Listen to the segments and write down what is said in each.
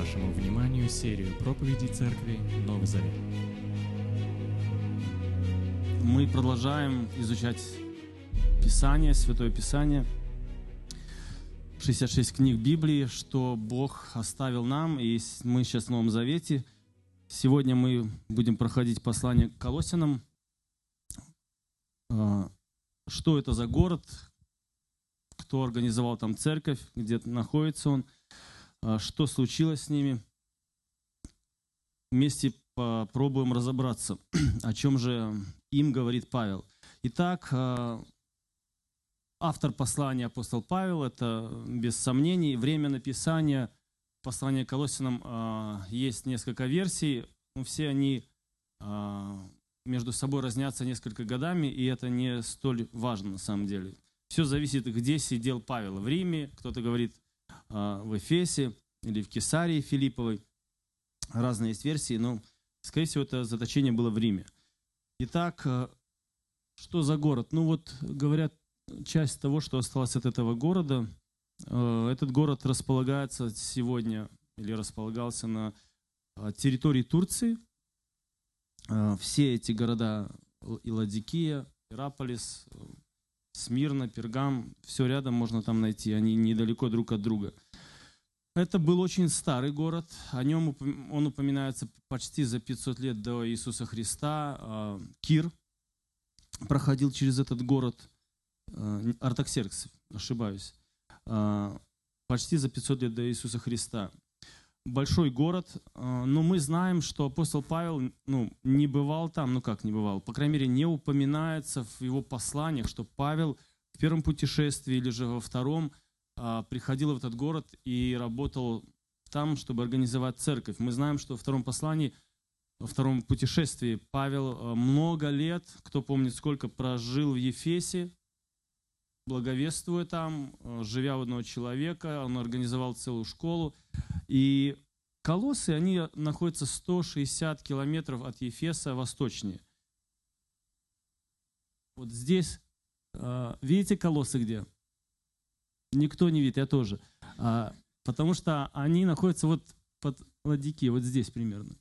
Вашему вниманию серию проповедей Церкви Новый Завет. Мы продолжаем изучать Писание, Святое Писание. 66 книг Библии, что Бог оставил нам, и мы сейчас в Новом Завете. Сегодня мы будем проходить послание к Колосинам. А, что это за город, кто организовал там церковь, где находится он, что случилось с ними. Вместе попробуем разобраться, о чем же им говорит Павел. Итак, а, автор послания апостол Павел, это без сомнений. Время написания послания Колосинам а, есть несколько версий. но Все они между собой разнятся несколько годами, и это не столь важно на самом деле. Все зависит, где сидел Павел. В Риме, кто-то говорит в Эфесе или в Кесарии Филипповой. Разные есть версии, но, скорее всего, это заточение было в Риме. Итак, что за город? Ну вот, говорят, часть того, что осталось от этого города, этот город располагается сегодня или располагался на территории Турции. Все эти города, и Ладикия, Ираполис, Смирна, Пергам, все рядом можно там найти, они недалеко друг от друга. Это был очень старый город, о нем он упоминается почти за 500 лет до Иисуса Христа. А, Кир проходил через этот город, а, Артаксеркс, ошибаюсь, а, почти за 500 лет до Иисуса Христа. Большой город, но мы знаем, что апостол Павел ну, не бывал там, ну как не бывал, по крайней мере, не упоминается в его посланиях, что Павел в первом путешествии или же во втором приходил в этот город и работал там, чтобы организовать церковь. Мы знаем, что во втором послании, во втором путешествии Павел много лет, кто помнит сколько, прожил в Ефесе, благовествуя там, живя у одного человека, он организовал целую школу. И Колоссы, они находятся 160 километров от Ефеса восточнее. Вот здесь, видите колоссы где? Никто не видит, я тоже. А, потому что они находятся вот под Ладики, вот здесь примерно.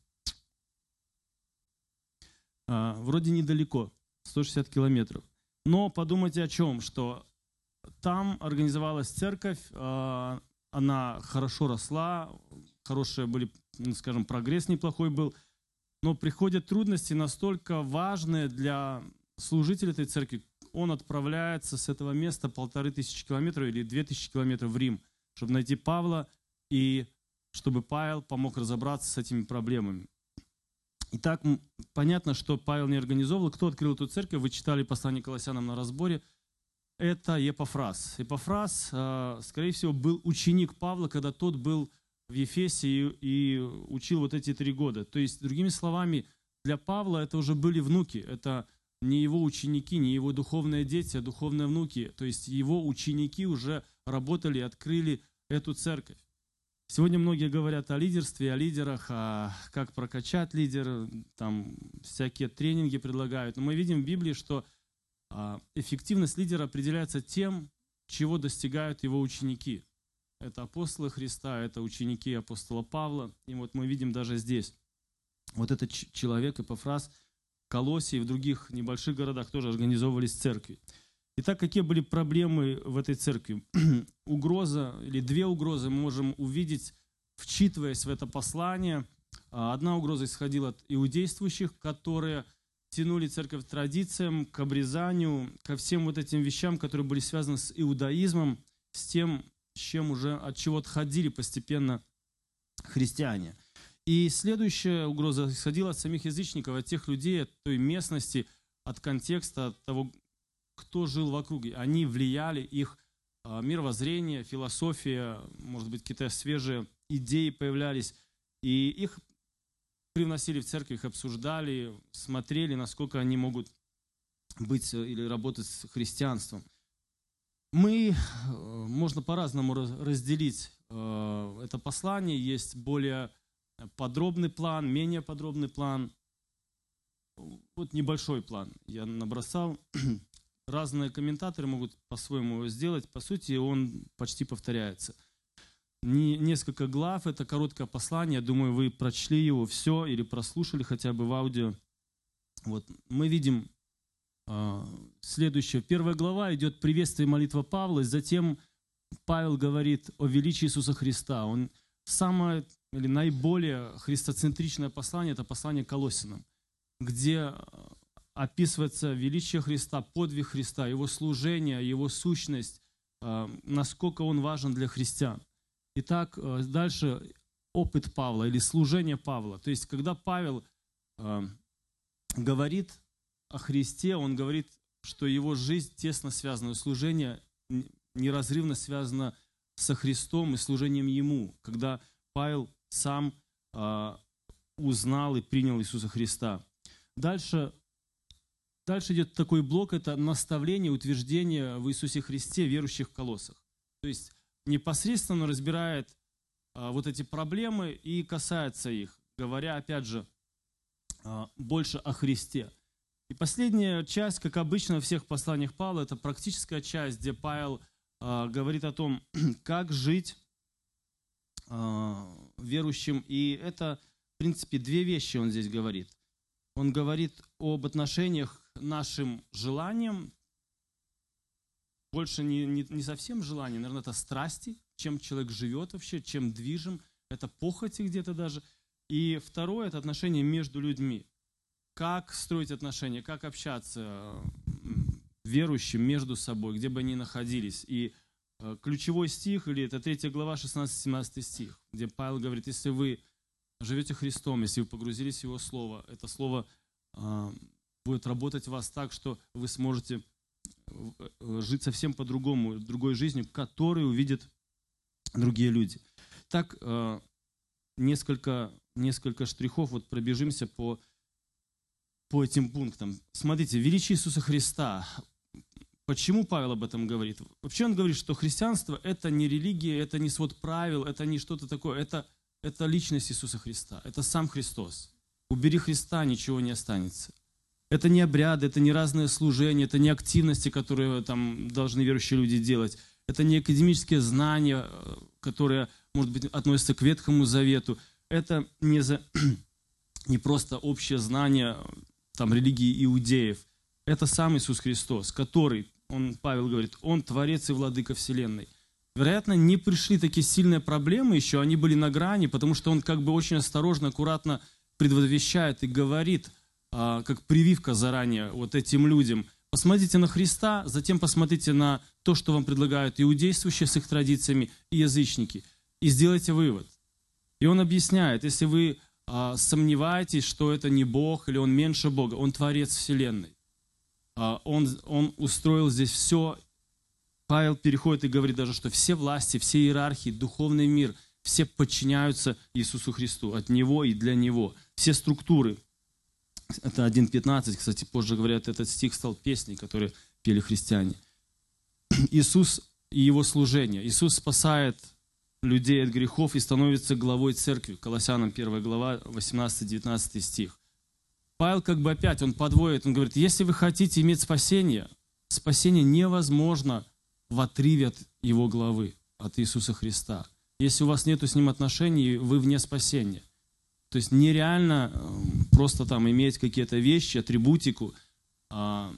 А, вроде недалеко, 160 километров. Но подумайте о чем, что там организовалась церковь, а, она хорошо росла, хорошие были, ну, скажем, прогресс неплохой был, но приходят трудности настолько важные для служителей этой церкви. Он отправляется с этого места полторы тысячи километров или две тысячи километров в Рим, чтобы найти Павла и чтобы Павел помог разобраться с этими проблемами. Итак, понятно, что Павел не организовывал. Кто открыл эту церковь? Вы читали послание Колоссянам на разборе. Это Епофраз. Епофраз, а, скорее всего, был ученик Павла, когда тот был в Ефесе и, и учил вот эти три года. То есть, другими словами, для Павла это уже были внуки. Это не его ученики, не его духовные дети, а духовные внуки. То есть его ученики уже работали, открыли эту церковь. Сегодня многие говорят о лидерстве, о лидерах, о как прокачать лидера, там всякие тренинги предлагают. Но мы видим в Библии, что эффективность лидера определяется тем, чего достигают его ученики. Это апостолы Христа, это ученики апостола Павла. И вот мы видим даже здесь. Вот этот человек, Эпофраз, Колоссе и в других небольших городах тоже организовывались церкви. Итак, какие были проблемы в этой церкви? Угроза или две угрозы мы можем увидеть, вчитываясь в это послание. А, одна угроза исходила от иудействующих, которые тянули церковь к традициям, к обрезанию, ко всем вот этим вещам, которые были связаны с иудаизмом, с тем, с чем уже от чего отходили постепенно христиане. И следующая угроза исходила от самих язычников, от тех людей, от той местности, от контекста, от того, кто жил вокруг. Они влияли, их а, мировоззрение, философия, может быть, какие-то свежие идеи появлялись. И их привносили в церковь, их обсуждали, смотрели, насколько они могут быть э, или работать с христианством. Мы, э, можно по-разному разделить э, это послание. Есть более подробный план, менее подробный план. Вот небольшой план я набросал. Разные комментаторы могут по-своему его сделать. По сути, он почти повторяется. Не, несколько глав, это короткое послание, думаю, вы прочли его все или прослушали хотя бы в аудио. Вот, мы видим э, следующее. Первая глава идет приветствие и молитва Павла, и затем Павел говорит о величии Иисуса Христа. Он самое или наиболее христоцентричное послание – это послание Колосинам, где описывается величие Христа, подвиг Христа, Его служение, Его сущность, э, насколько Он важен для христиан. Итак, э, дальше опыт Павла или служение Павла. То есть, когда Павел э, говорит о Христе, он говорит, что его жизнь тесно связана, служение неразрывно связано со Христом и служением Ему. Когда Павел сам узнал и принял Иисуса Христа. Дальше Дальше идет такой блок, это наставление, утверждение в Иисусе Христе верующих в колоссах. То есть непосредственно разбирает а, вот эти проблемы и касается их, говоря, опять же, а, больше о Христе. И последняя часть, как обычно в всех посланиях Павла, это практическая часть, где Павел а, говорит о том, как жить верующим. И это, в принципе, две вещи он здесь говорит. Он говорит об отношениях нашим желаниям, больше не, не, не совсем желание, наверное, это страсти, чем человек живет вообще, чем движим, это похоти где-то даже. И второе – это отношения между людьми. Как строить отношения, как общаться верующим между собой, где бы они находились. И э, ключевой стих, или это 3 глава, 16-17 стих, где Павел говорит, если вы живете Христом, если вы погрузились в Его Слово, это Слово а, будет работать в вас так, что вы сможете э, жить совсем по-другому, другой жизнью, которую увидят другие люди. Так, э, несколько, несколько штрихов, вот пробежимся по, по этим пунктам. Смотрите, величие Иисуса Христа. Почему Павел об этом говорит? Вообще он говорит, что христианство – это не религия, это не свод правил, это не что-то такое, это, это личность Иисуса Христа, это сам Христос. Убери Христа, ничего не останется. Это не обряды, это не разные служения, это не активности, которые там должны верующие люди делать. Это не академические знания, э, которые, может быть, относятся к Ветхому Завету. Это не, за, не просто общее знание там, религии иудеев. Это сам Иисус Христос, который, он, Павел говорит, Он Творец и Владыка Вселенной. Вероятно, не пришли такие сильные проблемы еще, они были на грани, потому что он как бы очень осторожно, аккуратно предвосвещает и говорит – как прививка заранее вот этим людям. Посмотрите на Христа, затем посмотрите на то, что вам предлагают иудействующие с их традициями и язычники, и сделайте вывод. И он объясняет, если вы а, сомневаетесь, что это не Бог или он меньше Бога, он творец Вселенной. А, он, он устроил здесь все. Павел переходит и говорит даже, что все власти, все иерархии, духовный мир, все подчиняются Иисусу Христу, от Него и для Него. Все структуры – это 1.15, кстати, позже говорят, этот стих стал песней, которую пели христиане. Иисус и его служение. Иисус спасает людей от грехов и становится главой церкви. Колоссянам 1 глава, 18-19 стих. Павел как бы опять, он подводит, он говорит, если вы хотите иметь спасение, спасение невозможно в отрыве от его главы, от Иисуса Христа. Если у вас нет с ним отношений, вы вне спасения. То есть нереально эм, просто там иметь какие-то вещи, атрибутику, а,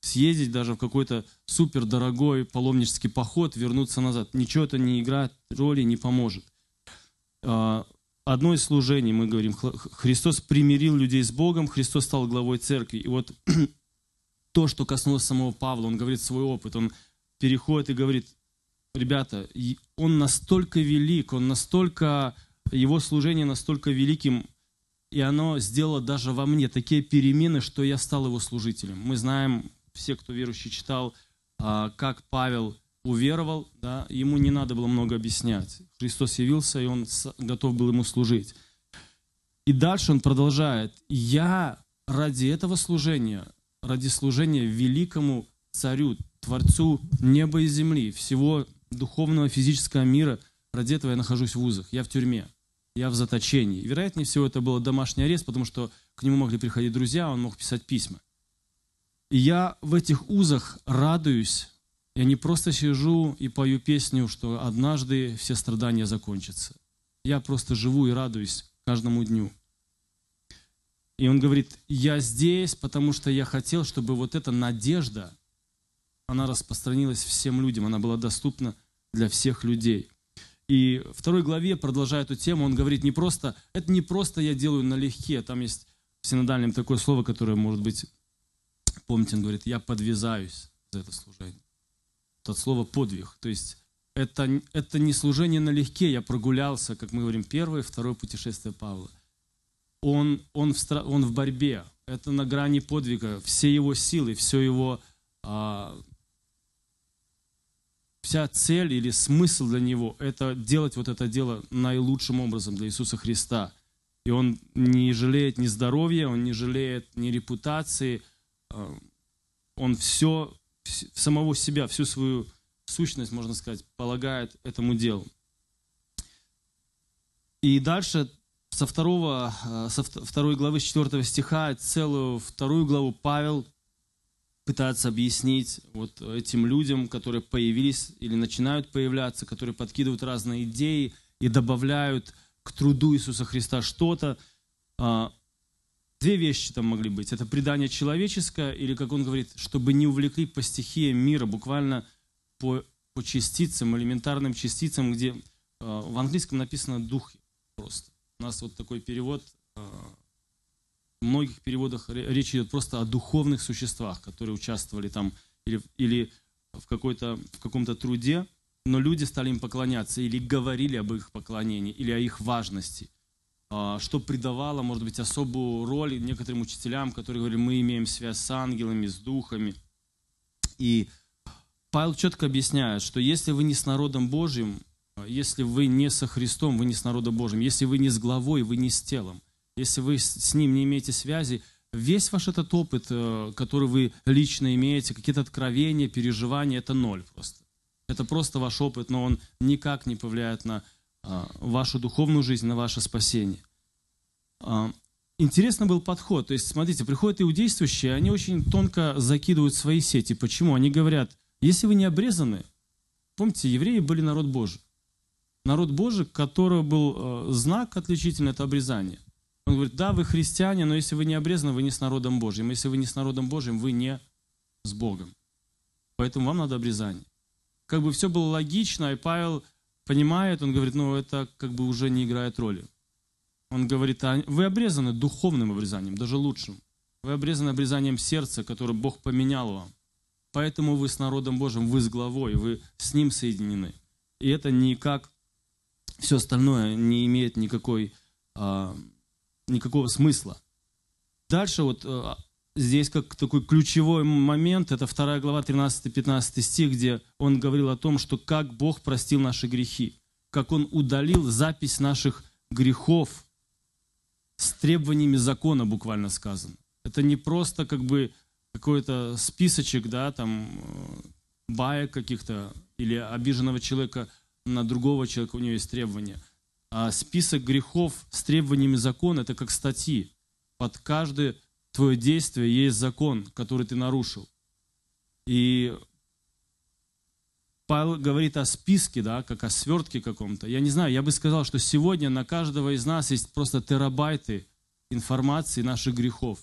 съездить даже в какой-то супер дорогой паломнический поход, вернуться назад. Ничего это не играет роли, не поможет. А, одно из служений, мы говорим, Христос примирил людей с Богом, Христос стал главой церкви. И вот то, что коснулось самого Павла, он говорит свой опыт, он переходит и говорит, ребята, он настолько велик, он настолько его служение настолько великим, и оно сделало даже во мне такие перемены, что я стал его служителем. Мы знаем, все, кто верующий читал, а, как Павел уверовал, да, ему не надо было много объяснять. Христос явился, и он готов был ему служить. И дальше он продолжает. «Я ради этого служения, ради служения великому царю, Творцу неба и земли, всего духовного, физического мира, ради этого я нахожусь в вузах, я в тюрьме я в заточении. Вероятнее всего, это был домашний арест, потому что к нему могли приходить друзья, он мог писать письма. И я в этих узах радуюсь Я не просто сижу и пою песню, что однажды все страдания закончатся. Я просто живу и радуюсь каждому дню. И он говорит, я здесь, потому что я хотел, чтобы вот эта надежда, она распространилась всем людям, она была доступна для всех людей. И в второй главе, продолжая эту тему, он говорит не просто, это не просто я делаю налегке, там есть в синодальном такое слово, которое, может быть, помните, он говорит, я подвязаюсь за это служение. Это слово подвиг, то есть это, это не служение налегке, я прогулялся, как мы говорим, первое, второе путешествие Павла. Он, он, в, он в борьбе, это на грани подвига, все его силы, все его а, вся цель или смысл для него – это делать вот это дело наилучшим образом для Иисуса Христа. И он не жалеет ни здоровья, он не жалеет ни репутации, а, он все, самого себя, всю свою сущность, можно сказать, полагает этому делу. И дальше со, второго, а, со второй главы, с четвертого стиха, целую вторую главу Павел пытается объяснить вот этим людям, которые появились или начинают появляться, которые подкидывают разные идеи и добавляют к труду Иисуса Христа что-то. А, две вещи там могли быть. Это предание человеческое, или, как он говорит, чтобы не увлекли по стихиям мира, буквально по, по частицам, элементарным частицам, где а, в английском написано «дух» просто. У нас вот такой перевод а, в многих переводах речь идет просто о духовных существах, которые участвовали там или, или в, какой-то, в каком-то труде, но люди стали им поклоняться или говорили об их поклонении, или о их важности, а, что придавало, может быть, особую роль некоторым учителям, которые говорили, мы имеем связь с ангелами, с духами. И Павел четко объясняет, что если вы не с народом Божьим, если вы не со Христом, вы не с народом Божьим, если вы не с главой, вы не с телом, если вы с ним не имеете связи, весь ваш этот опыт, э, который вы лично имеете, какие-то откровения, переживания, это ноль просто. Это просто ваш опыт, но он никак не повлияет на а, вашу духовную жизнь, на ваше спасение. А, интересный был подход. То есть, смотрите, приходят иудействующие, они очень тонко закидывают свои сети. Почему? Они говорят, если вы не обрезаны, помните, евреи были народ Божий. Народ Божий, которого был э, знак отличительный, это обрезание. Он говорит, да, вы христиане, но если вы не обрезаны, вы не с народом Божьим. Если вы не с народом Божьим, вы не с Богом. Поэтому вам надо обрезание. Как бы все было логично, и Павел понимает, он говорит, ну это как бы уже не играет роли. Он говорит, а вы обрезаны духовным обрезанием, даже лучшим. Вы обрезаны обрезанием сердца, которое Бог поменял вам. Поэтому вы с народом Божьим, вы с главой, вы с Ним соединены. И это никак, все остальное не имеет никакой а, никакого смысла. Дальше вот э, здесь как такой ключевой момент, это 2 глава 13-15 стих, где он говорил о том, что как Бог простил наши грехи, как Он удалил запись наших грехов с требованиями закона, буквально сказано. Это не просто как бы какой-то списочек, да, там, э, баек каких-то или обиженного человека на другого человека, у него есть требования – список грехов с требованиями закона – это как статьи. Под каждое твое действие есть закон, который ты нарушил. И Павел говорит о списке, да, как о свертке каком-то. Я не знаю, я бы сказал, что сегодня на каждого из нас есть просто терабайты информации наших грехов,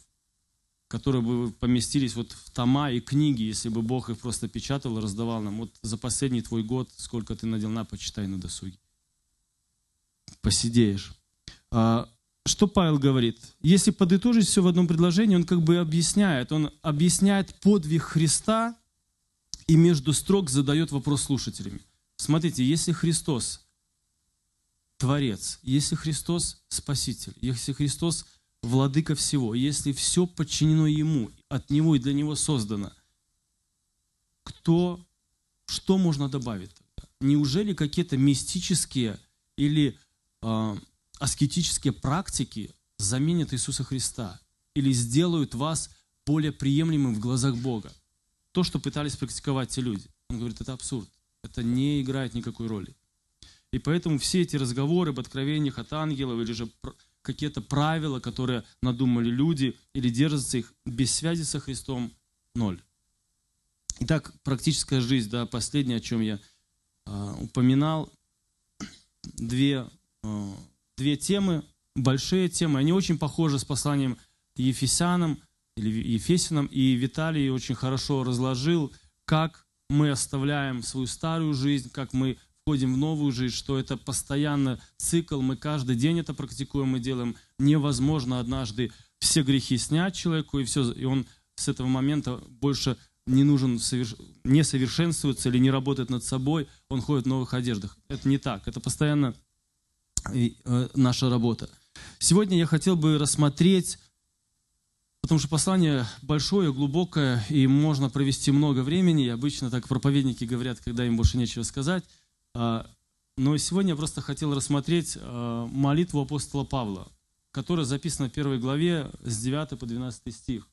которые бы поместились вот в тома и книги, если бы Бог их просто печатал и раздавал нам. Вот за последний твой год, сколько ты надел на, почитай на досуге посидеешь. А, что Павел говорит? Если подытожить все в одном предложении, он как бы объясняет. Он объясняет подвиг Христа и между строк задает вопрос слушателям. Смотрите, если Христос Творец, если Христос Спаситель, если Христос Владыка всего, если все подчинено Ему, от Него и для Него создано, кто, что можно добавить? Неужели какие-то мистические или аскетические практики заменят Иисуса Христа или сделают вас более приемлемым в глазах Бога. То, что пытались практиковать те люди. Он говорит, это абсурд. Это не играет никакой роли. И поэтому все эти разговоры об откровениях от ангелов или же какие-то правила, которые надумали люди или держатся их без связи со Христом, ноль. Итак, практическая жизнь, да, последнее, о чем я э, упоминал, две, э, две темы, большие темы, они очень похожи с посланием Ефесянам или Ефесянам, и Виталий очень хорошо разложил, как мы оставляем свою старую жизнь, как мы входим в новую жизнь, что это постоянно цикл, мы каждый день это практикуем, мы делаем. Невозможно однажды все грехи снять человеку, и все, и он с этого момента больше не нужен, не совершенствуется или не работает над собой, он ходит в новых одеждах. Это не так, это постоянно э, наша работа. Сегодня я хотел бы рассмотреть, потому что послание большое, глубокое, и можно провести много времени, обычно так проповедники говорят, когда им больше нечего сказать. А, но сегодня я просто хотел рассмотреть а, молитву апостола Павла, которая записана в первой главе с 9 по 12 стих.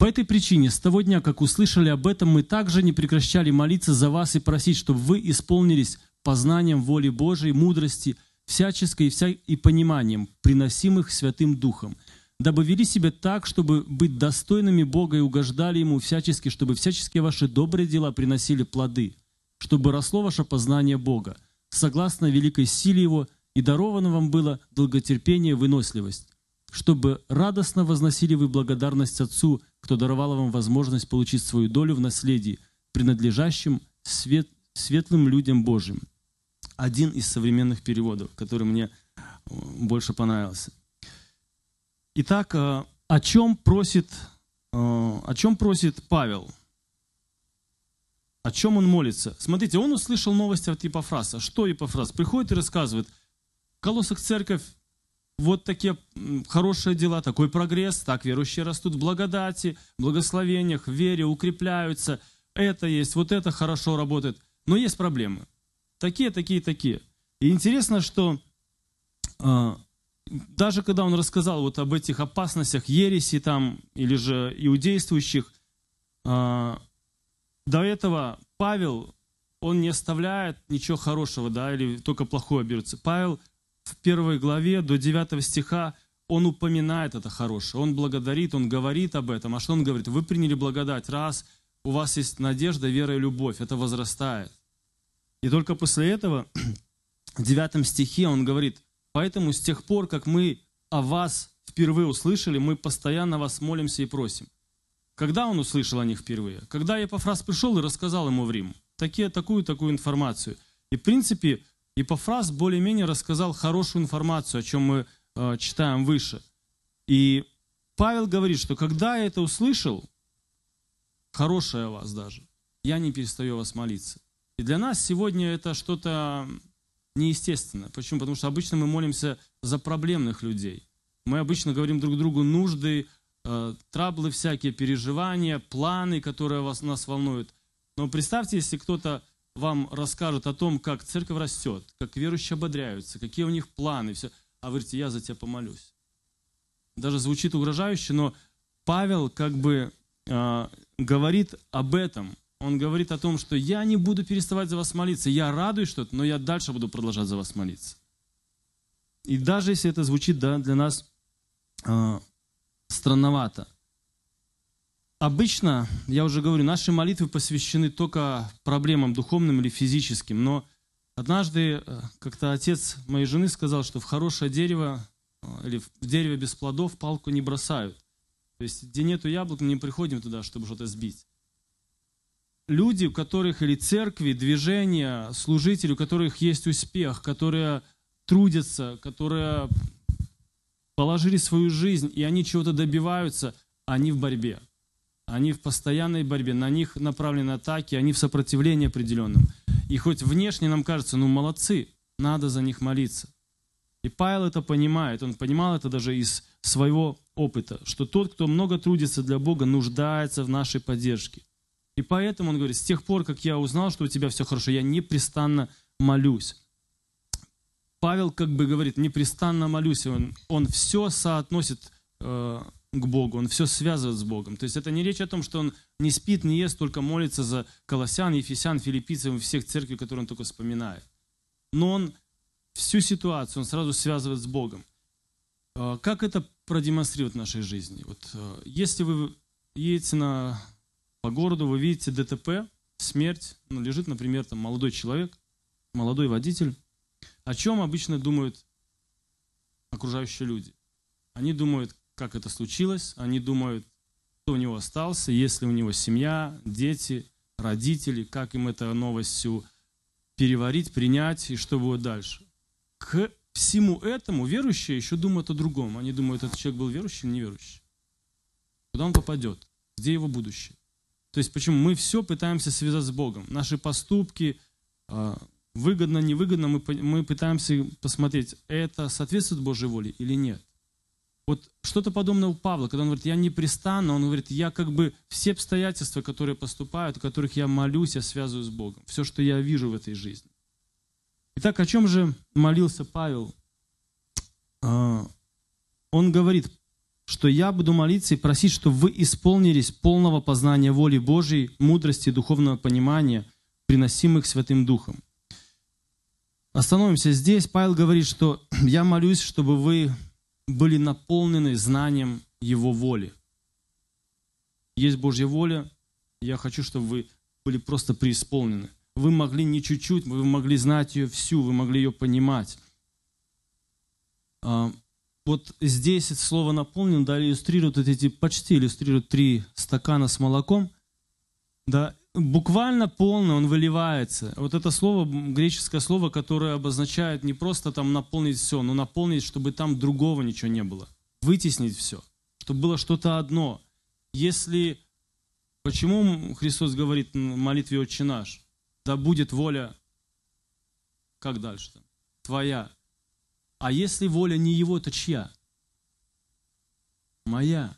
По этой причине, с того дня, как услышали об этом, мы также не прекращали молиться за вас и просить, чтобы вы исполнились познанием воли Божией, мудрости, всяческой и, вся... и пониманием, приносимых Святым Духом, дабы вели себя так, чтобы быть достойными Бога и угождали Ему всячески, чтобы всяческие ваши добрые дела приносили плоды, чтобы росло ваше познание Бога, согласно великой силе Его, и даровано вам было долготерпение и выносливость, чтобы радостно возносили вы благодарность Отцу, кто даровал вам возможность получить свою долю в наследии, принадлежащем свет, светлым людям Божьим. Один из современных переводов, который мне э, больше понравился. Итак, э, о чем просит, э, о чем просит Павел? О чем он молится? Смотрите, он услышал новости от Епофраса. Что Епофрас? Приходит и рассказывает, в Колоссах церковь вот такие хорошие дела, такой прогресс, так верующие растут в благодати, благословениях, в вере, укрепляются. Это есть, вот это хорошо работает. Но есть проблемы. Такие, такие, такие. И интересно, что э, даже когда он рассказал вот об этих опасностях ереси там, или же иудействующих, э, до этого Павел, он не оставляет ничего хорошего, да, или только плохое берется. Павел в первой главе до 9 стиха он упоминает это хорошее, он благодарит, он говорит об этом. А что он говорит? Вы приняли благодать, раз у вас есть надежда, вера и любовь, это возрастает. И только после этого, в 9 стихе он говорит, поэтому с тех пор, как мы о вас впервые услышали, мы постоянно вас молимся и просим. Когда он услышал о них впервые? Когда Епофраз пришел и рассказал ему в Рим такие, такую, такую информацию. И, в принципе, Епофраз более-менее рассказал хорошую информацию, о чем мы э, читаем выше. И Павел говорит, что когда я это услышал, хорошее о вас даже, я не перестаю вас молиться. И для нас сегодня это что-то неестественное. Почему? Потому что обычно мы молимся за проблемных людей. Мы обычно говорим друг другу нужды, э, траблы всякие, переживания, планы, которые вас, нас волнуют. Но представьте, если кто-то вам расскажут о том, как церковь растет, как верующие ободряются, какие у них планы, все. А вы говорите, я за тебя помолюсь. Даже звучит угрожающе, но Павел как бы э, говорит об этом. Он говорит о том, что я не буду переставать за вас молиться. Я радуюсь что-то, но я дальше буду продолжать за вас молиться. И даже если это звучит да, для нас э, странновато – Обычно, я уже говорю, наши молитвы посвящены только проблемам духовным или физическим, но однажды э, как-то отец моей жены сказал, что в хорошее дерево э, или в дерево без плодов палку не бросают. То есть, где нету яблок, мы не приходим туда, чтобы что-то сбить. Люди, у которых или церкви, движения, служители, у которых есть успех, которые трудятся, которые положили свою жизнь, и они чего-то добиваются, они в борьбе они в постоянной борьбе, на них направлены атаки, они в сопротивлении определенном. И хоть внешне нам кажется, ну молодцы, надо за них молиться. И Павел это понимает, он понимал это даже из своего опыта, что тот, кто много трудится для Бога, нуждается в нашей поддержке. И поэтому он говорит, с тех пор, как я узнал, что у тебя все хорошо, я непрестанно молюсь. Павел как бы говорит, непрестанно молюсь, он, он все соотносит э, к Богу, он все связывает с Богом. То есть это не речь о том, что он не спит, не ест, только молится за колоссян, ефесян, филиппийцев и всех церквей, которые он только вспоминает. Но он всю ситуацию он сразу связывает с Богом. А, как это продемонстрировать в нашей жизни? Вот, а, если вы едете на, по городу, вы видите ДТП, смерть, ну, лежит, например, там молодой человек, молодой водитель. О чем обычно думают окружающие люди? Они думают, как это случилось, они думают, кто у него остался, есть ли у него семья, дети, родители, как им эту новость всю переварить, принять и что будет дальше. К всему этому верующие еще думают о другом. Они думают, этот человек был верующий или неверующий. Куда он попадет? Где его будущее? То есть почему мы все пытаемся связать с Богом. Наши поступки, а, выгодно, невыгодно, мы, мы пытаемся посмотреть, это соответствует Божьей воле или нет. Вот что-то подобное у Павла, когда он говорит, я непрестанно, он говорит, я как бы все обстоятельства, которые поступают, о которых я молюсь, я связываю с Богом. Все, что я вижу в этой жизни. Итак, о чем же молился Павел? А, он говорит, что я буду молиться и просить, чтобы вы исполнились полного познания воли Божьей, мудрости и духовного понимания, приносимых Святым Духом. Остановимся здесь. Павел говорит, что я молюсь, чтобы вы были наполнены знанием Его воли. Есть Божья воля, я хочу, чтобы вы были просто преисполнены. Вы могли не чуть-чуть, вы могли знать ее всю, вы могли ее понимать. А, вот здесь слово наполнен, да, иллюстрирует эти, почти иллюстрирует три стакана с молоком, да, буквально полно он выливается. Вот это слово, греческое слово, которое обозначает не просто там наполнить все, но наполнить, чтобы там другого ничего не было. Вытеснить все, чтобы было что-то одно. Если... Почему Христос говорит в молитве «Отче наш»? Да будет воля... Как дальше? -то? Твоя. А если воля не его, то чья? Моя.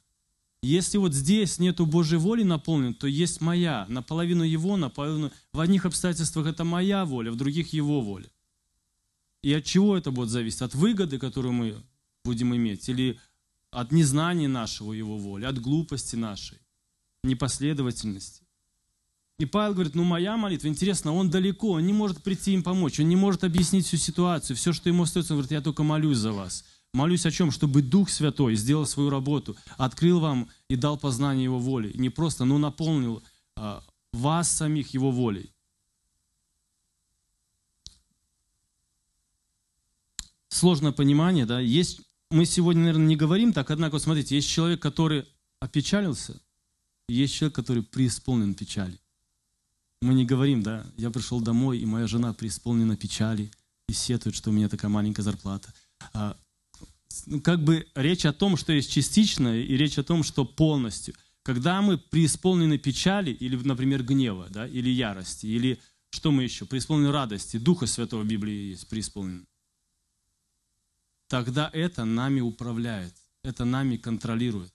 Если вот здесь нету Божьей воли наполнен, то есть моя, наполовину его, наполовину... В одних обстоятельствах это моя воля, в других его воля. И от чего это будет зависеть? От выгоды, которую мы будем иметь, или от незнания нашего его воли, от глупости нашей, непоследовательности. И Павел говорит, ну моя молитва, интересно, он далеко, он не может прийти им помочь, он не может объяснить всю ситуацию, все, что ему остается, он говорит, я только молюсь за вас. Молюсь о чем? Чтобы Дух Святой сделал свою работу, открыл вам и дал познание Его воли. не просто, но наполнил а, вас самих Его волей. Сложное понимание, да, есть, мы сегодня, наверное, не говорим так, однако, вот смотрите, есть человек, который опечалился, есть человек, который преисполнен печали. Мы не говорим, да, я пришел домой, и моя жена преисполнена печали, и сетует, что у меня такая маленькая зарплата. Ну, как бы речь о том, что есть частично, и речь о том, что полностью. Когда мы преисполнены печали, или, например, гнева, да, или ярости, или что мы еще, преисполнены радости, Духа Святого в Библии есть преисполнен, тогда это нами управляет, это нами контролирует.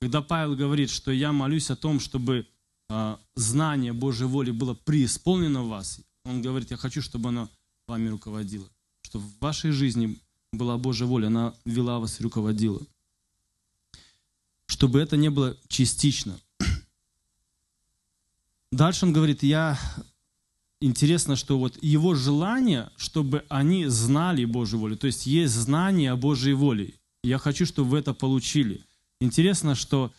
Когда Павел говорит, что я молюсь о том, чтобы э, знание Божьей воли было преисполнено в вас, он говорит, я хочу, чтобы оно вами руководило, что в вашей жизни была Божья воля, она вела вас и руководила. Чтобы это не было частично. Дальше он говорит, я интересно, что вот его желание, чтобы они знали Божью волю. То есть есть знание о Божьей воле. Я хочу, чтобы вы это получили. Интересно, что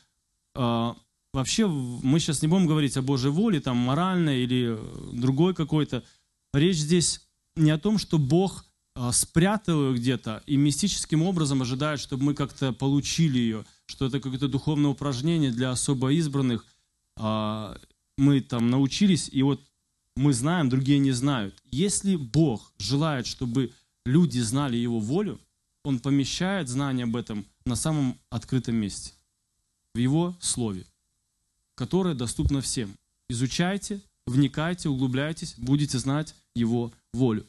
э, вообще мы сейчас не будем говорить о Божьей воле, там моральной или другой какой-то. Речь здесь не о том, что Бог спрятал ее где-то и мистическим образом ожидает, чтобы мы как-то получили ее, что это какое-то духовное упражнение для особо избранных. А, мы там научились, и вот мы знаем, другие не знают. Если Бог желает, чтобы люди знали Его волю, Он помещает знание об этом на самом открытом месте, в Его Слове, которое доступно всем. Изучайте, вникайте, углубляйтесь, будете знать Его волю.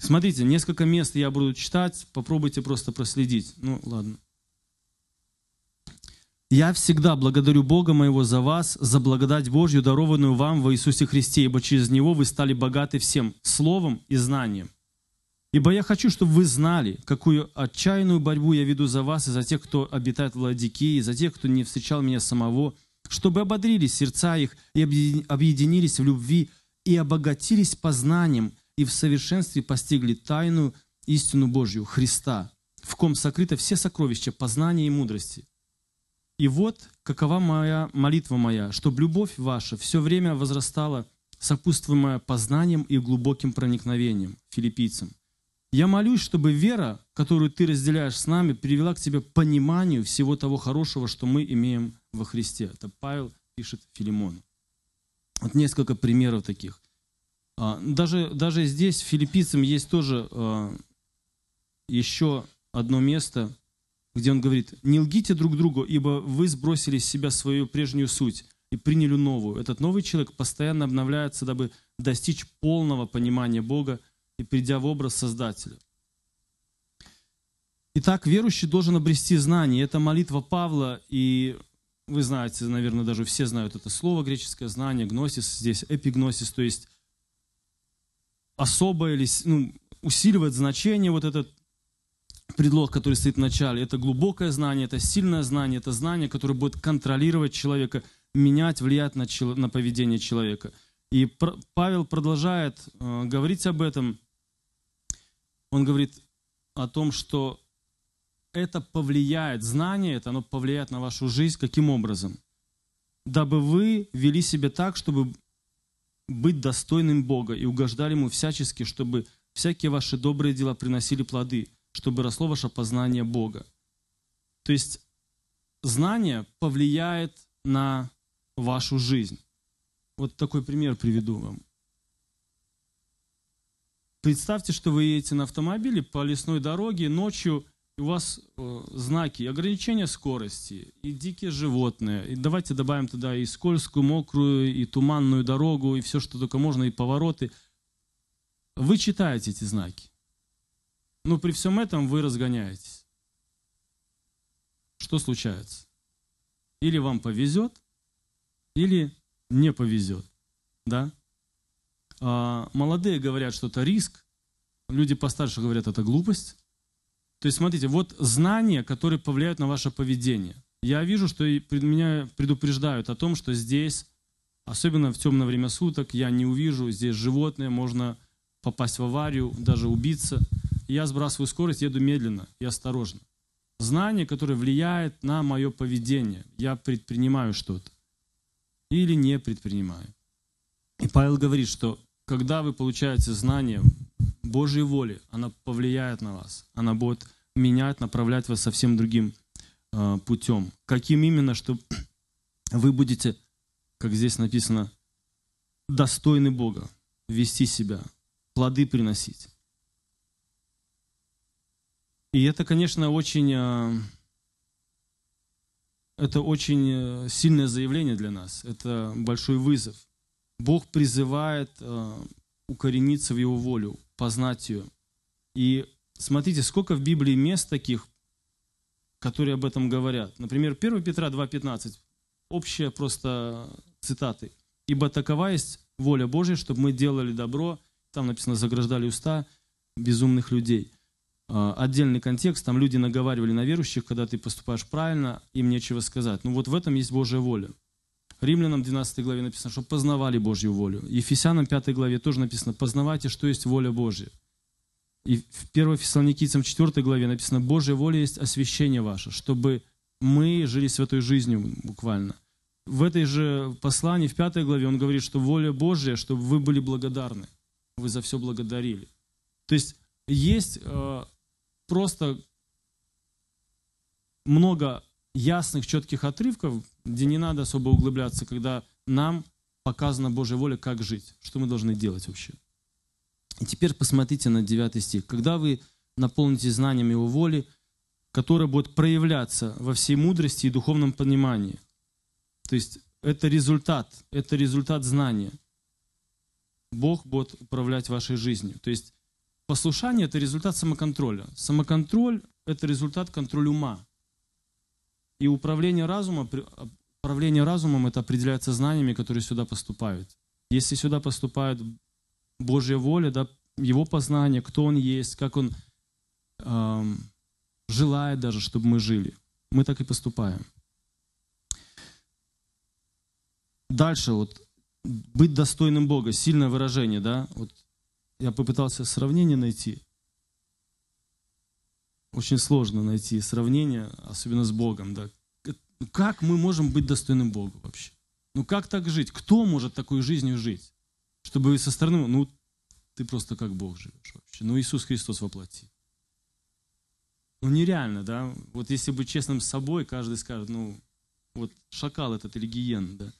Смотрите, несколько мест я буду читать, попробуйте просто проследить. Ну, ладно. «Я всегда благодарю Бога моего за вас, за благодать Божью, дарованную вам во Иисусе Христе, ибо через Него вы стали богаты всем словом и знанием. Ибо я хочу, чтобы вы знали, какую отчаянную борьбу я веду за вас и за тех, кто обитает в Ладикии, и за тех, кто не встречал меня самого, чтобы ободрились сердца их и объединились в любви и обогатились познанием – и в совершенстве постигли тайну истину Божью, Христа, в ком сокрыто все сокровища познания и мудрости. И вот какова моя молитва моя, чтобы любовь ваша все время возрастала, сопутствуемая познанием и глубоким проникновением филиппийцам. Я молюсь, чтобы вера, которую ты разделяешь с нами, привела к тебе пониманию всего того хорошего, что мы имеем во Христе. Это Павел пишет Филимону. Вот несколько примеров таких. А, даже, даже здесь, филиппийцам, есть тоже а, еще одно место, где он говорит, «Не лгите друг другу, ибо вы сбросили с себя свою прежнюю суть и приняли новую. Этот новый человек постоянно обновляется, дабы достичь полного понимания Бога и придя в образ Создателя». Итак, верующий должен обрести знание. Это молитва Павла, и вы знаете, наверное, даже все знают это слово греческое знание, гносис, здесь эпигносис, то есть особое или ну, усиливает значение вот этот предлог, который стоит в начале. Это глубокое знание, это сильное знание, это знание, которое будет контролировать человека, менять, влиять на, чело, на поведение человека. И Павел продолжает э, говорить об этом. Он говорит о том, что это повлияет, знание это, оно повлияет на вашу жизнь каким образом? Дабы вы вели себя так, чтобы быть достойным Бога и угождали Ему всячески, чтобы всякие ваши добрые дела приносили плоды, чтобы росло ваше познание Бога. То есть знание повлияет на вашу жизнь. Вот такой пример приведу вам. Представьте, что вы едете на автомобиле по лесной дороге ночью – у вас э, знаки ограничения скорости, и дикие животные, и давайте добавим туда и скользкую, мокрую, и туманную дорогу, и все, что только можно, и повороты. Вы читаете эти знаки. Но при всем этом вы разгоняетесь. Что случается? Или вам повезет, или не повезет. Да? А молодые говорят, что это риск, люди постарше говорят, это глупость. То есть, смотрите, вот знания, которые повлияют на ваше поведение. Я вижу, что меня предупреждают о том, что здесь, особенно в темное время суток, я не увижу, здесь животные, можно попасть в аварию, даже убиться. Я сбрасываю скорость, еду медленно и осторожно. Знание, которое влияет на мое поведение. Я предпринимаю что-то или не предпринимаю. И Павел говорит, что когда вы получаете знание Божьей воли, она повлияет на вас. Она будет менять, направлять вас совсем другим э, путем. Каким именно, что вы будете, как здесь написано, достойны Бога, вести себя, плоды приносить. И это, конечно, очень, э, это очень э, сильное заявление для нас. Это большой вызов. Бог призывает э, укорениться в Его волю, познать ее. И смотрите, сколько в Библии мест таких, которые об этом говорят. Например, 1 Петра 2,15. Общая просто цитаты. «Ибо такова есть воля Божья, чтобы мы делали добро». Там написано «заграждали уста безумных людей». А, отдельный контекст, там люди наговаривали на верующих, когда ты поступаешь правильно, им нечего сказать. Ну вот в этом есть Божья воля. Римлянам 12 главе написано, что познавали Божью волю. Ефесянам 5 главе тоже написано, познавайте, что есть воля Божья. И в 1 Фессалоникийцам 4 главе написано, Божья воля есть освящение ваше, чтобы мы жили святой жизнью буквально. В этой же послании, в 5 главе, он говорит, что воля Божья, чтобы вы были благодарны, вы за все благодарили. То есть есть э, просто много ясных, четких отрывков, где не надо особо углубляться, когда нам показана Божья воля, как жить, что мы должны делать вообще. И теперь посмотрите на 9 стих. Когда вы наполните знанием Его воли, которая будет проявляться во всей мудрости и духовном понимании. То есть это результат, это результат знания. Бог будет управлять вашей жизнью. То есть послушание – это результат самоконтроля. Самоконтроль – это результат контроля ума. И управление, разума, управление разумом это определяется знаниями, которые сюда поступают. Если сюда поступает Божья воля, да, его познание, кто он есть, как он эм, желает даже, чтобы мы жили, мы так и поступаем. Дальше вот быть достойным Бога, сильное выражение, да? Вот я попытался сравнение найти. Очень сложно найти сравнение, особенно с Богом, да. Как мы можем быть достойным Богу вообще? Ну как так жить? Кто может такой жизнью жить? Чтобы со стороны, ну ты просто как Бог живешь вообще. Ну Иисус Христос воплоти. Ну нереально, да? Вот если быть честным с собой, каждый скажет, ну вот шакал этот или гиен, да?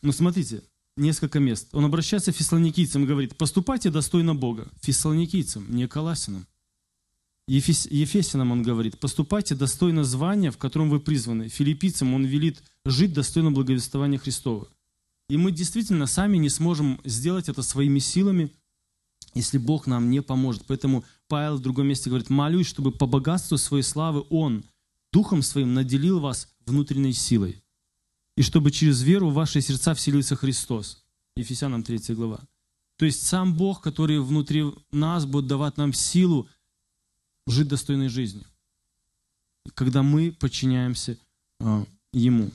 Ну смотрите, несколько мест. Он обращается к фессалоникийцам и говорит, поступайте достойно Бога. Фессалоникийцам, не Коласинам. Ефес, Ефесянам он говорит, поступайте достойно звания, в котором вы призваны. Филиппийцам он велит жить достойно благовествования Христова. И мы действительно сами не сможем сделать это своими силами, если Бог нам не поможет. Поэтому Павел в другом месте говорит, молюсь, чтобы по богатству своей славы Он Духом Своим наделил вас внутренней силой, и чтобы через веру в ваши сердца вселился Христос. Ефесянам 3 глава. То есть сам Бог, который внутри нас будет давать нам силу жить достойной жизнью, когда мы подчиняемся а, Ему.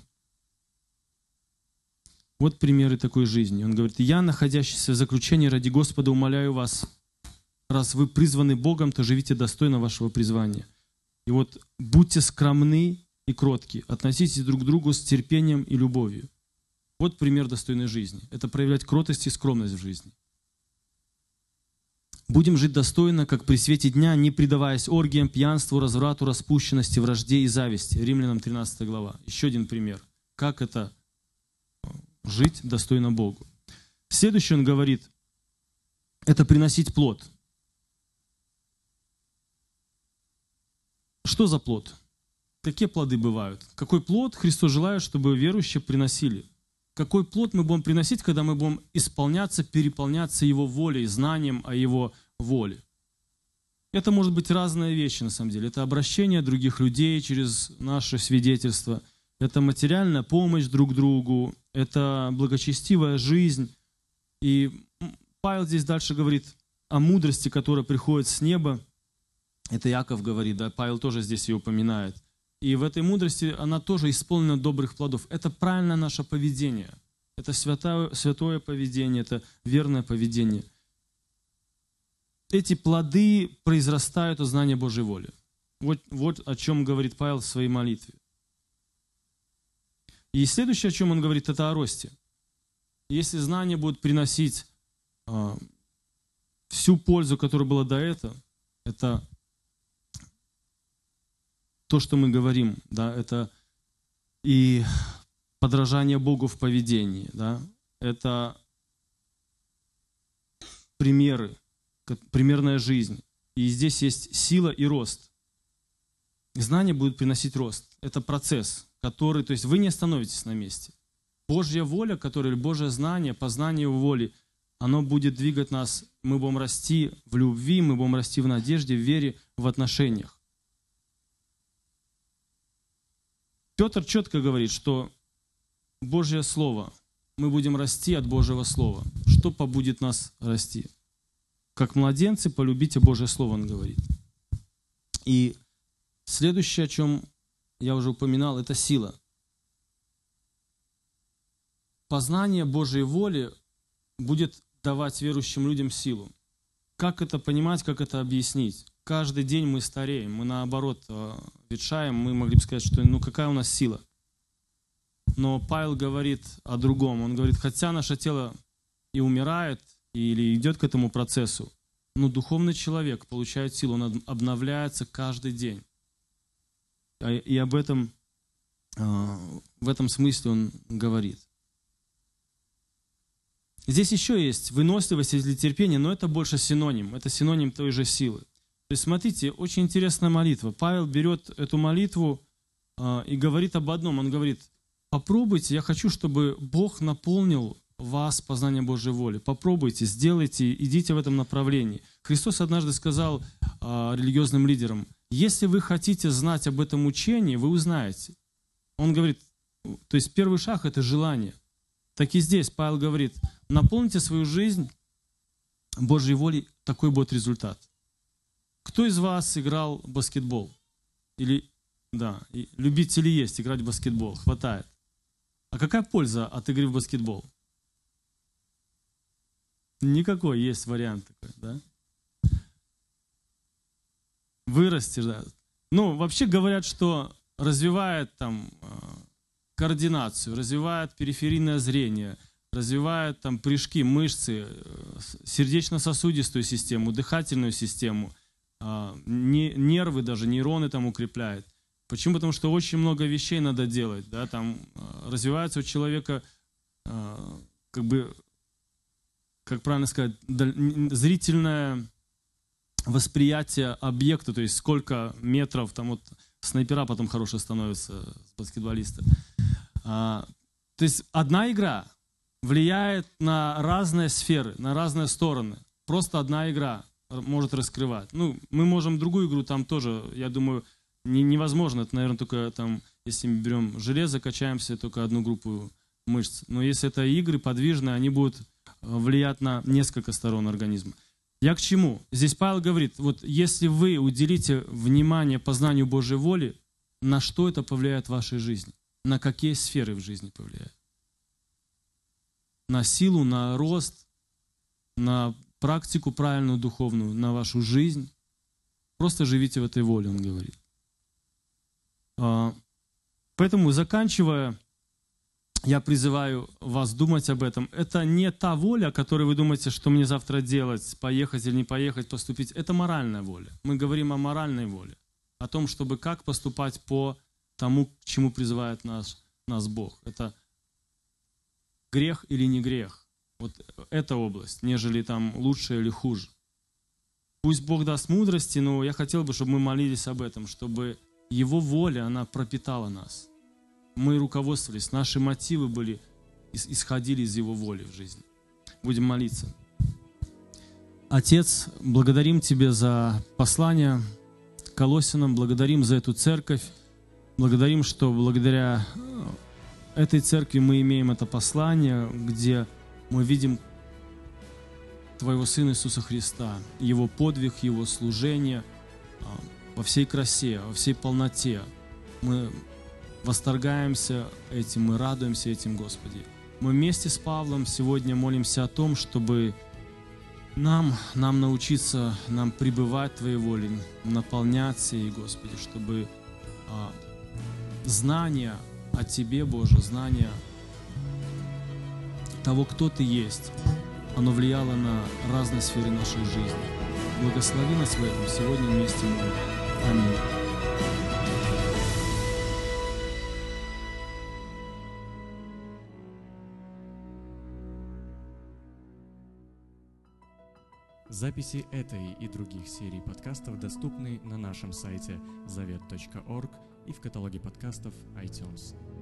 Вот примеры такой жизни. Он говорит, я, находящийся в заключении ради Господа, умоляю вас, раз вы призваны Богом, то живите достойно вашего призвания. И вот будьте скромны и кротки, относитесь друг к другу с терпением и любовью. Вот пример достойной жизни. Это проявлять кротость и скромность в жизни. Будем жить достойно, как при свете дня, не предаваясь оргиям, пьянству, разврату, распущенности, вражде и зависти. Римлянам 13 глава. Еще один пример. Как это жить достойно Богу. Следующий он говорит, это приносить плод. Что за плод? Какие плоды бывают? Какой плод Христос желает, чтобы верующие приносили? какой плод мы будем приносить, когда мы будем исполняться, переполняться Его волей, знанием о Его воле. Это может быть разные вещи на самом деле. Это обращение других людей через наше свидетельство. Это материальная помощь друг другу. Это благочестивая жизнь. И Павел здесь дальше говорит о мудрости, которая приходит с неба. Это Яков говорит, да, Павел тоже здесь ее упоминает. И в этой мудрости она тоже исполнена добрых плодов. Это правильное наше поведение. Это святое, святое поведение, это верное поведение. Эти плоды произрастают от знания Божьей воли. Вот, вот о чем говорит Павел в своей молитве. И следующее, о чем он говорит, это о росте. Если знание будет приносить э, всю пользу, которая была до этого, это то, что мы говорим, да, это и подражание Богу в поведении, да, это примеры, примерная жизнь. И здесь есть сила и рост. Знание будет приносить рост. Это процесс, который, то есть вы не остановитесь на месте. Божья воля, которая, Божье знание, познание воли, оно будет двигать нас, мы будем расти в любви, мы будем расти в надежде, в вере, в отношениях. Петр четко говорит, что Божье Слово, мы будем расти от Божьего Слова. Что побудет нас расти? Как младенцы, полюбите Божье Слово, он говорит. И следующее, о чем я уже упоминал, это сила. Познание Божьей воли будет давать верующим людям силу. Как это понимать, как это объяснить? Каждый день мы стареем, мы наоборот э, ветшаем, мы могли бы сказать, что ну какая у нас сила. Но Павел говорит о другом. Он говорит, хотя наше тело и умирает, или идет к этому процессу, но духовный человек получает силу, он обновляется каждый день. А, и об этом, э, в этом смысле он говорит. Здесь еще есть выносливость или терпение, но это больше синоним. Это синоним той же силы. То есть, смотрите, очень интересная молитва. Павел берет эту молитву э, и говорит об одном. Он говорит, попробуйте, я хочу, чтобы Бог наполнил вас познанием Божьей воли. Попробуйте, сделайте, идите в этом направлении. Христос однажды сказал э, религиозным лидерам, если вы хотите знать об этом учении, вы узнаете. Он говорит, то есть первый шаг – это желание. Так и здесь Павел говорит, наполните свою жизнь Божьей волей, такой будет результат. Кто из вас играл в баскетбол? Или, да, любители есть играть в баскетбол, хватает. А какая польза от игры в баскетбол? Никакой, есть вариант такой, да? Вырастешь, да. Ну, вообще говорят, что развивает там э, координацию, развивает периферийное зрение, развивает там прыжки, мышцы, э, сердечно-сосудистую систему, дыхательную систему, нервы даже, нейроны там укрепляет. Почему? Потому что очень много вещей надо делать, да, там развивается у человека как бы, как правильно сказать, зрительное восприятие объекта, то есть сколько метров, там вот снайпера потом хорошие становятся, баскетболисты. А, то есть одна игра влияет на разные сферы, на разные стороны. Просто одна игра может раскрывать. Ну, мы можем другую игру там тоже, я думаю, не, невозможно. Это, наверное, только там, если мы берем железо, качаемся, только одну группу мышц. Но если это игры подвижные, они будут влиять на несколько сторон организма. Я к чему? Здесь Павел говорит, вот если вы уделите внимание познанию Божьей воли, на что это повлияет в вашей жизни? На какие сферы в жизни повлияет? На силу, на рост, на практику правильную духовную, на вашу жизнь. Просто живите в этой воле, он говорит. А, поэтому, заканчивая, я призываю вас думать об этом. Это не та воля, о которой вы думаете, что мне завтра делать, поехать или не поехать, поступить. Это моральная воля. Мы говорим о моральной воле, о том, чтобы как поступать по тому, к чему призывает нас, нас Бог. Это грех или не грех. Вот эта область, нежели там лучше или хуже. Пусть Бог даст мудрости, но я хотел бы, чтобы мы молились об этом, чтобы Его воля, она пропитала нас – мы руководствовались, наши мотивы были, исходили из Его воли в жизни. Будем молиться. Отец, благодарим Тебя за послание Колосинам, благодарим за эту церковь, благодарим, что благодаря э, этой церкви мы имеем это послание, где мы видим Твоего Сына Иисуса Христа, Его подвиг, Его служение э, во всей красе, во всей полноте. Мы восторгаемся этим, мы радуемся этим, Господи. Мы вместе с Павлом сегодня молимся о том, чтобы нам, нам научиться, нам пребывать Твоей волей, наполняться ей, Господи, чтобы а, знание о Тебе, Боже, знание того, кто Ты есть, оно влияло на разные сферы нашей жизни. Благослови нас в этом сегодня вместе мы. Аминь. Записи этой и других серий подкастов доступны на нашем сайте завет.орг и в каталоге подкастов iTunes.